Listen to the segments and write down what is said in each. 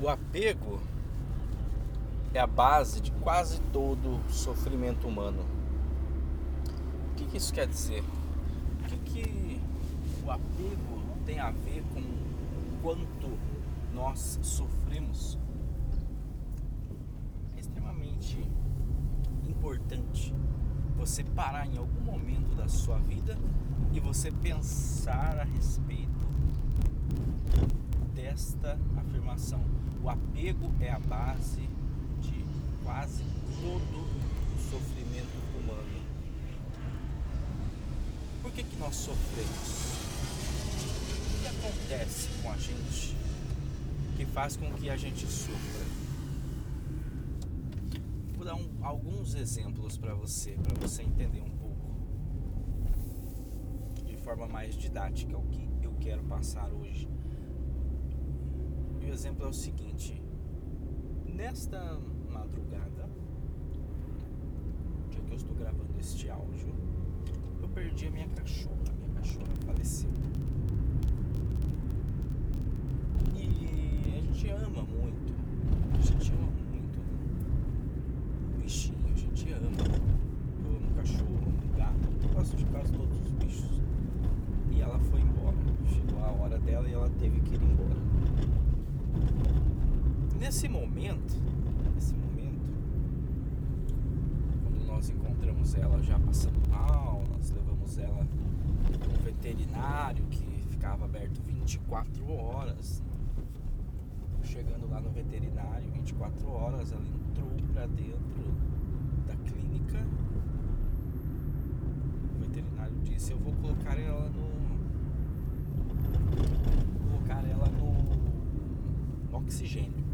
O apego é a base de quase todo sofrimento humano. O que, que isso quer dizer? O que, que o apego tem a ver com quanto nós sofremos? É extremamente importante você parar em algum momento da sua vida e você pensar a respeito desta afirmação. O apego é a base de quase todo o sofrimento humano. Por que, que nós sofremos? O que acontece com a gente que faz com que a gente sofra? Vou dar um, alguns exemplos para você, para você entender um pouco de forma mais didática o que eu quero passar hoje o exemplo é o seguinte: nesta madrugada, dia que eu estou gravando este áudio, eu perdi a minha cachorra. A minha cachorra faleceu. E a gente ama muito, a gente ama muito o bichinho, a gente ama. Eu amo cachorro, amo gato, eu gosto de quase todos os bichos. E ela foi embora. Chegou a hora dela e ela teve que ir embora. Nesse momento, nesse momento, quando nós encontramos ela já passando mal, nós levamos ela no veterinário que ficava aberto 24 horas. Chegando lá no veterinário, 24 horas, ela entrou para dentro da clínica. O veterinário disse: Eu vou colocar ela no. Vou colocar ela oxigênio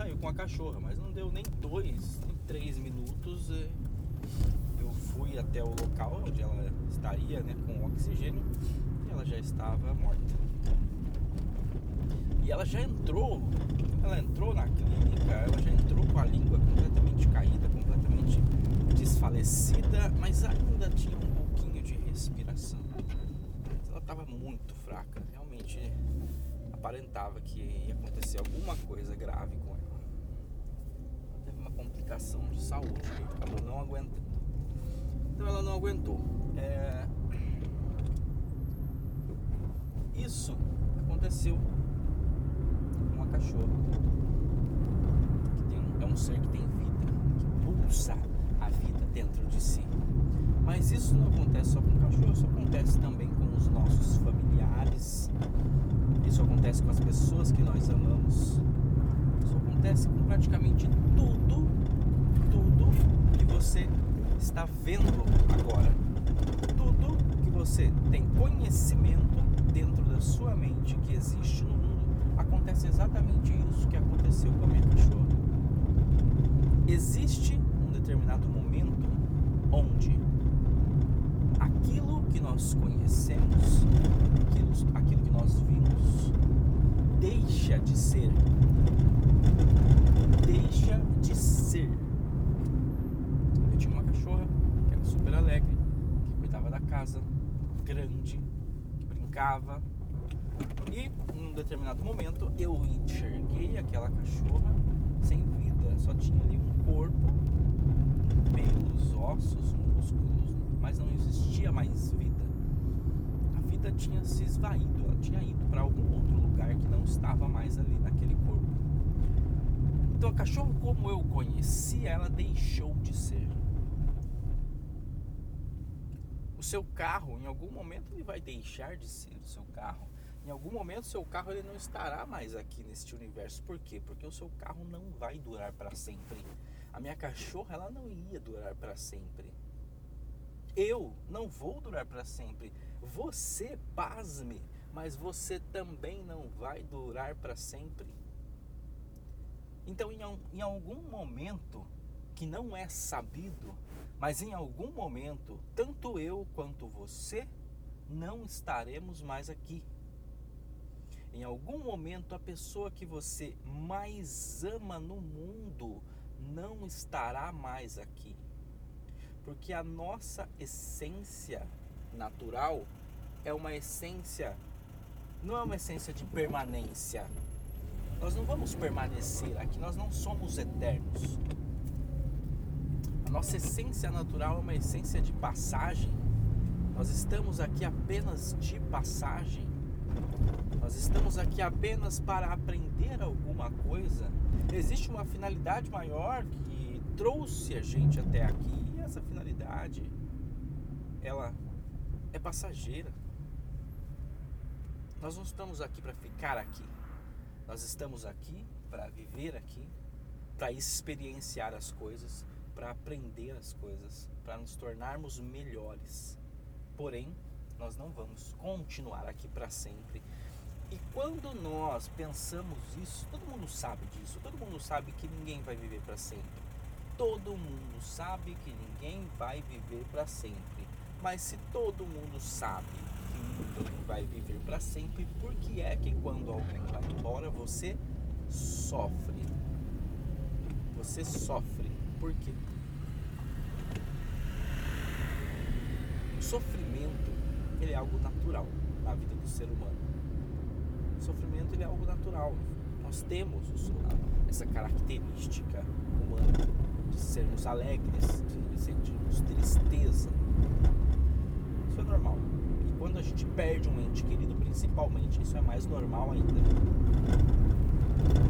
saiu com a cachorra, mas não deu nem dois, nem três minutos. Eu fui até o local onde ela estaria, né, com oxigênio, e ela já estava morta. E ela já entrou, ela entrou na clínica, ela já entrou com a língua completamente caída, completamente desfalecida, mas ainda tinha um pouquinho de respiração. Ela estava muito fraca, realmente aparentava que ia acontecer alguma coisa grave com ela complicação de saúde, acabou não aguentando. Então ela não aguentou. É... Isso aconteceu com uma cachorra. Tem, é um ser que tem vida, que pulsa a vida dentro de si. Mas isso não acontece só com cachorro, isso acontece também com os nossos familiares. Isso acontece com as pessoas que nós amamos. Isso acontece com praticamente tudo você está vendo agora. Tudo que você tem conhecimento dentro da sua mente que existe no mundo, acontece exatamente isso que aconteceu com a minha cachorra. Existe um determinado momento onde aquilo que nós conhecemos, aquilo, aquilo que nós vimos, deixa de ser. Deixa de ser alegre, que cuidava da casa, grande, que brincava. E num determinado momento eu enxerguei aquela cachorra sem vida, só tinha ali um corpo, pelos, ossos, músculos, mas não existia mais vida. Vida tinha se esvaído, ela tinha ido para algum outro lugar que não estava mais ali naquele corpo. Então a cachorra como eu conhecia, ela deixou de ser. o seu carro, em algum momento ele vai deixar de ser o seu carro. Em algum momento seu carro ele não estará mais aqui neste universo. Por quê? Porque o seu carro não vai durar para sempre. A minha cachorra ela não ia durar para sempre. Eu não vou durar para sempre. Você, pasme, mas você também não vai durar para sempre. Então, em, em algum momento que não é sabido, mas em algum momento, tanto eu quanto você não estaremos mais aqui. Em algum momento, a pessoa que você mais ama no mundo não estará mais aqui. Porque a nossa essência natural é uma essência não é uma essência de permanência. Nós não vamos permanecer aqui, nós não somos eternos. A nossa essência natural é uma essência de passagem. Nós estamos aqui apenas de passagem. Nós estamos aqui apenas para aprender alguma coisa. Existe uma finalidade maior que trouxe a gente até aqui. E essa finalidade, ela é passageira. Nós não estamos aqui para ficar aqui. Nós estamos aqui para viver aqui, para experienciar as coisas, para aprender as coisas, para nos tornarmos melhores. Porém, nós não vamos continuar aqui para sempre. E quando nós pensamos isso, todo mundo sabe disso, todo mundo sabe que ninguém vai viver para sempre. Todo mundo sabe que ninguém vai viver para sempre. Mas se todo mundo sabe que vai viver para sempre, por que é que quando alguém vai embora você sofre? Você sofre. Por quê? O sofrimento ele é algo natural na vida do ser humano. O sofrimento ele é algo natural. Nós temos essa característica humana de sermos alegres, de sentirmos tristeza. É normal. E quando a gente perde um ente querido, principalmente, isso é mais normal ainda.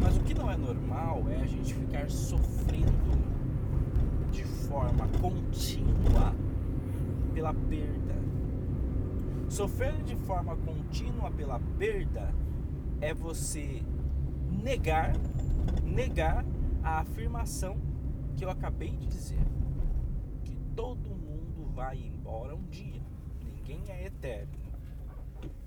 Mas o que não é normal é a gente ficar sofrendo de forma contínua pela perda. Sofrer de forma contínua pela perda é você negar, negar a afirmação que eu acabei de dizer, que todo mundo vai embora um dia. Ninguém é eterno.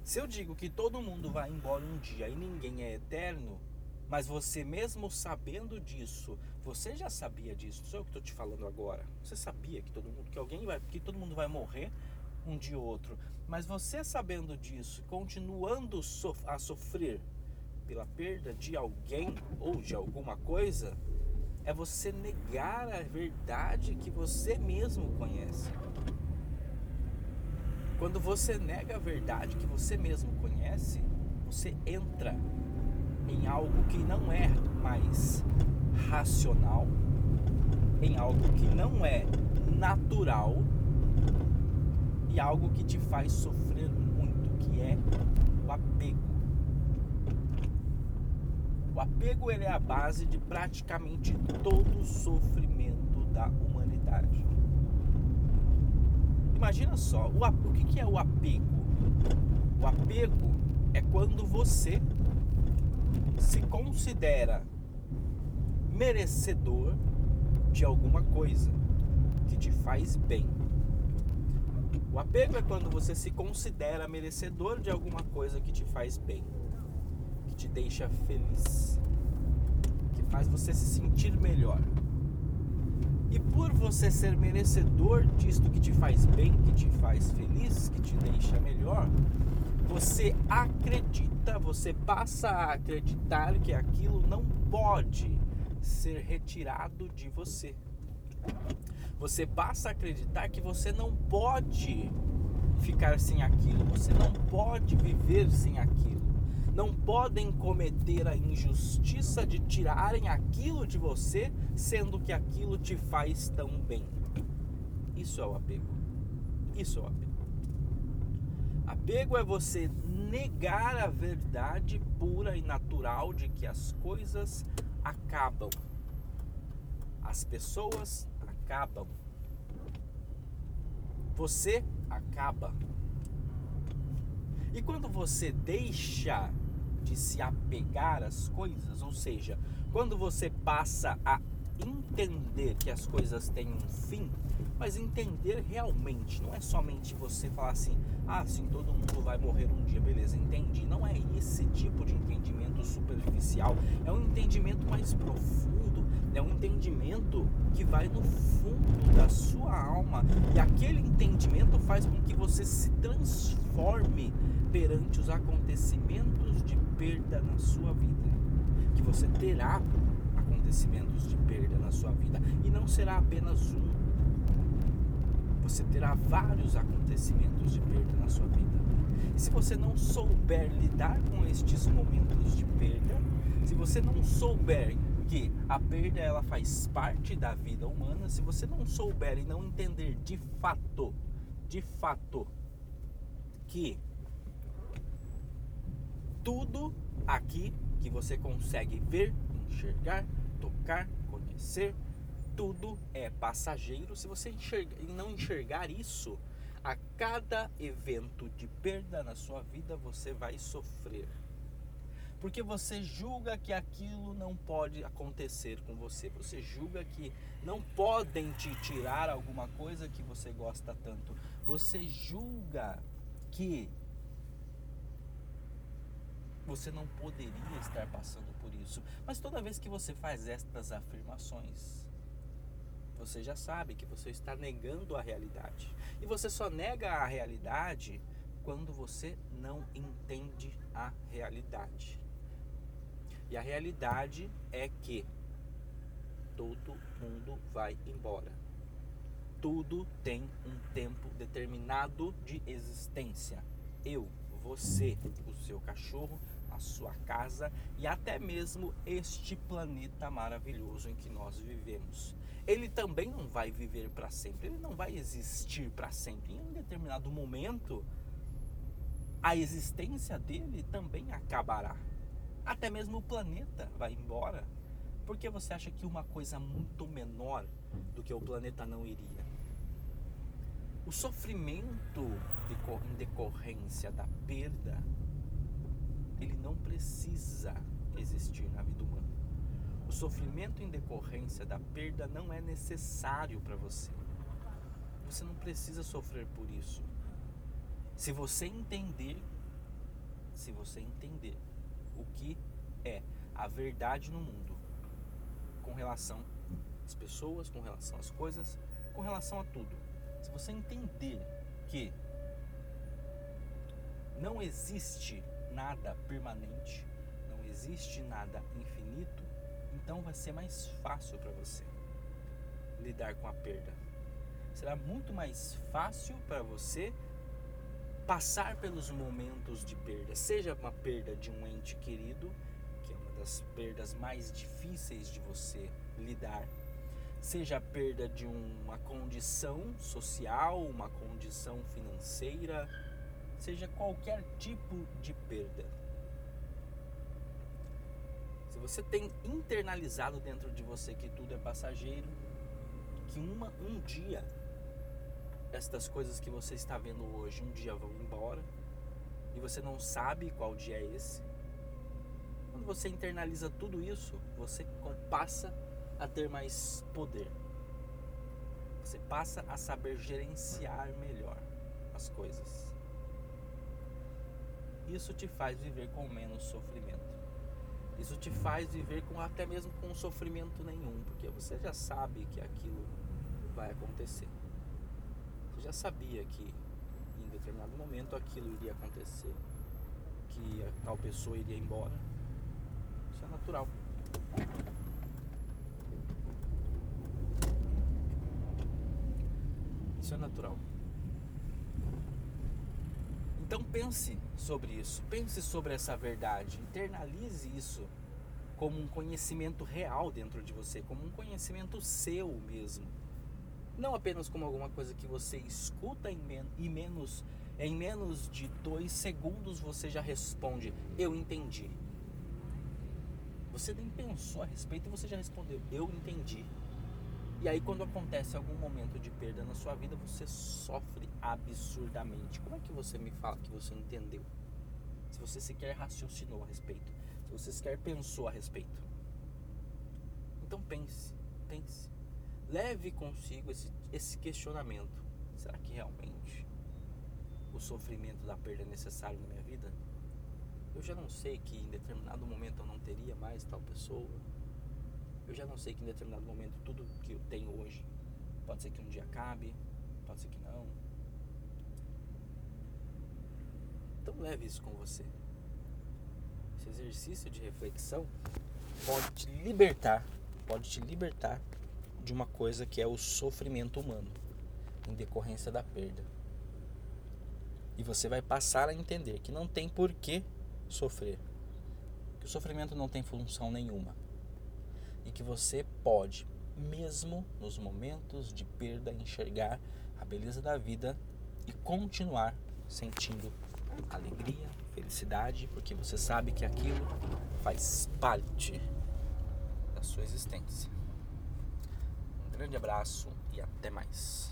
Se eu digo que todo mundo vai embora um dia e ninguém é eterno, mas você mesmo sabendo disso, você já sabia disso, não sou eu que estou te falando agora. Você sabia que todo mundo, que alguém vai, que todo mundo vai morrer um dia ou outro. Mas você sabendo disso, continuando a sofrer pela perda de alguém ou de alguma coisa, é você negar a verdade que você mesmo conhece. Quando você nega a verdade que você mesmo conhece, você entra em algo que não é mais racional, em algo que não é natural e algo que te faz sofrer muito, que é o apego. O apego ele é a base de praticamente todo o sofrimento da humanidade. Imagina só, o, o que é o apego? O apego é quando você se considera merecedor de alguma coisa que te faz bem. O apego é quando você se considera merecedor de alguma coisa que te faz bem, que te deixa feliz, que faz você se sentir melhor. E por você ser merecedor disto que te faz bem, que te faz feliz, que te deixa melhor, você acredita, você passa a acreditar que aquilo não pode ser retirado de você. Você passa a acreditar que você não pode ficar sem aquilo, você não pode viver sem aquilo. Não podem cometer a injustiça de tirarem aquilo de você, sendo que aquilo te faz tão bem. Isso é o apego. Isso é o apego. Apego é você negar a verdade pura e natural de que as coisas acabam. As pessoas acabam. Você acaba. E quando você deixa de se apegar às coisas, ou seja, quando você passa a entender que as coisas têm um fim, mas entender realmente, não é somente você falar assim, ah, sim, todo mundo vai morrer um dia, beleza, entendi. Não é esse tipo de entendimento superficial, é um entendimento mais profundo, é um entendimento que vai no fundo da sua alma. E aquele entendimento faz com que você se transforme perante os acontecimentos de perda na sua vida, que você terá acontecimentos de perda na sua vida. E não será apenas um. Você terá vários acontecimentos de perda na sua vida. E se você não souber lidar com estes momentos de perda, se você não souber que a perda ela faz parte da vida humana, se você não souber e não entender de fato, de fato, que tudo aqui que você consegue ver, enxergar, tocar, conhecer, tudo é passageiro. Se você não enxergar isso, a cada evento de perda na sua vida você vai sofrer. Porque você julga que aquilo não pode acontecer com você. Você julga que não podem te tirar alguma coisa que você gosta tanto. Você julga que você não poderia estar passando por isso. Mas toda vez que você faz estas afirmações, você já sabe que você está negando a realidade. E você só nega a realidade quando você não entende a realidade. E a realidade é que todo mundo vai embora. Tudo tem um tempo determinado de existência. Eu, você, o seu cachorro, a sua casa e até mesmo este planeta maravilhoso em que nós vivemos. Ele também não vai viver para sempre, ele não vai existir para sempre. Em um determinado momento, a existência dele também acabará. Até mesmo o planeta vai embora. Por que você acha que uma coisa muito menor do que o planeta não iria? O sofrimento em decorrência da perda, ele não precisa existir na vida humana. O sofrimento em decorrência da perda não é necessário para você. Você não precisa sofrer por isso. Se você entender, se você entender o que é a verdade no mundo com relação às pessoas, com relação às coisas, com relação a tudo. Se você entender que não existe nada permanente, não existe nada infinito, então vai ser mais fácil para você lidar com a perda. Será muito mais fácil para você passar pelos momentos de perda, seja uma perda de um ente querido, que é uma das perdas mais difíceis de você lidar, seja a perda de uma condição social, uma condição financeira, seja qualquer tipo de perda. Se você tem internalizado dentro de você que tudo é passageiro, que uma, um dia estas coisas que você está vendo hoje um dia vão embora e você não sabe qual dia é esse. Quando você internaliza tudo isso, você passa a ter mais poder. Você passa a saber gerenciar melhor as coisas. Isso te faz viver com menos sofrimento. Isso te faz viver com até mesmo com sofrimento nenhum, porque você já sabe que aquilo vai acontecer já sabia que em determinado momento aquilo iria acontecer, que a tal pessoa iria embora. Isso é natural. Isso é natural. Então pense sobre isso, pense sobre essa verdade, internalize isso como um conhecimento real dentro de você, como um conhecimento seu mesmo não apenas como alguma coisa que você escuta em, men e menos em menos de dois segundos você já responde eu entendi você nem pensou a respeito e você já respondeu eu entendi e aí quando acontece algum momento de perda na sua vida você sofre absurdamente. Como é que você me fala que você entendeu? Se você sequer raciocinou a respeito se você sequer pensou a respeito. Então pense pense leve consigo esse, esse questionamento: será que realmente o sofrimento da perda é necessário na minha vida? Eu já não sei que em determinado momento eu não teria mais tal pessoa. Eu já não sei que em determinado momento tudo que eu tenho hoje pode ser que um dia acabe, pode ser que não. Então leve isso com você. Esse exercício de reflexão pode te libertar, pode te libertar de uma coisa que é o sofrimento humano em decorrência da perda. E você vai passar a entender que não tem por que sofrer. Que o sofrimento não tem função nenhuma. E que você pode, mesmo nos momentos de perda, enxergar a beleza da vida e continuar sentindo alegria, felicidade, porque você sabe que aquilo faz parte da sua existência. Grande abraço e até mais.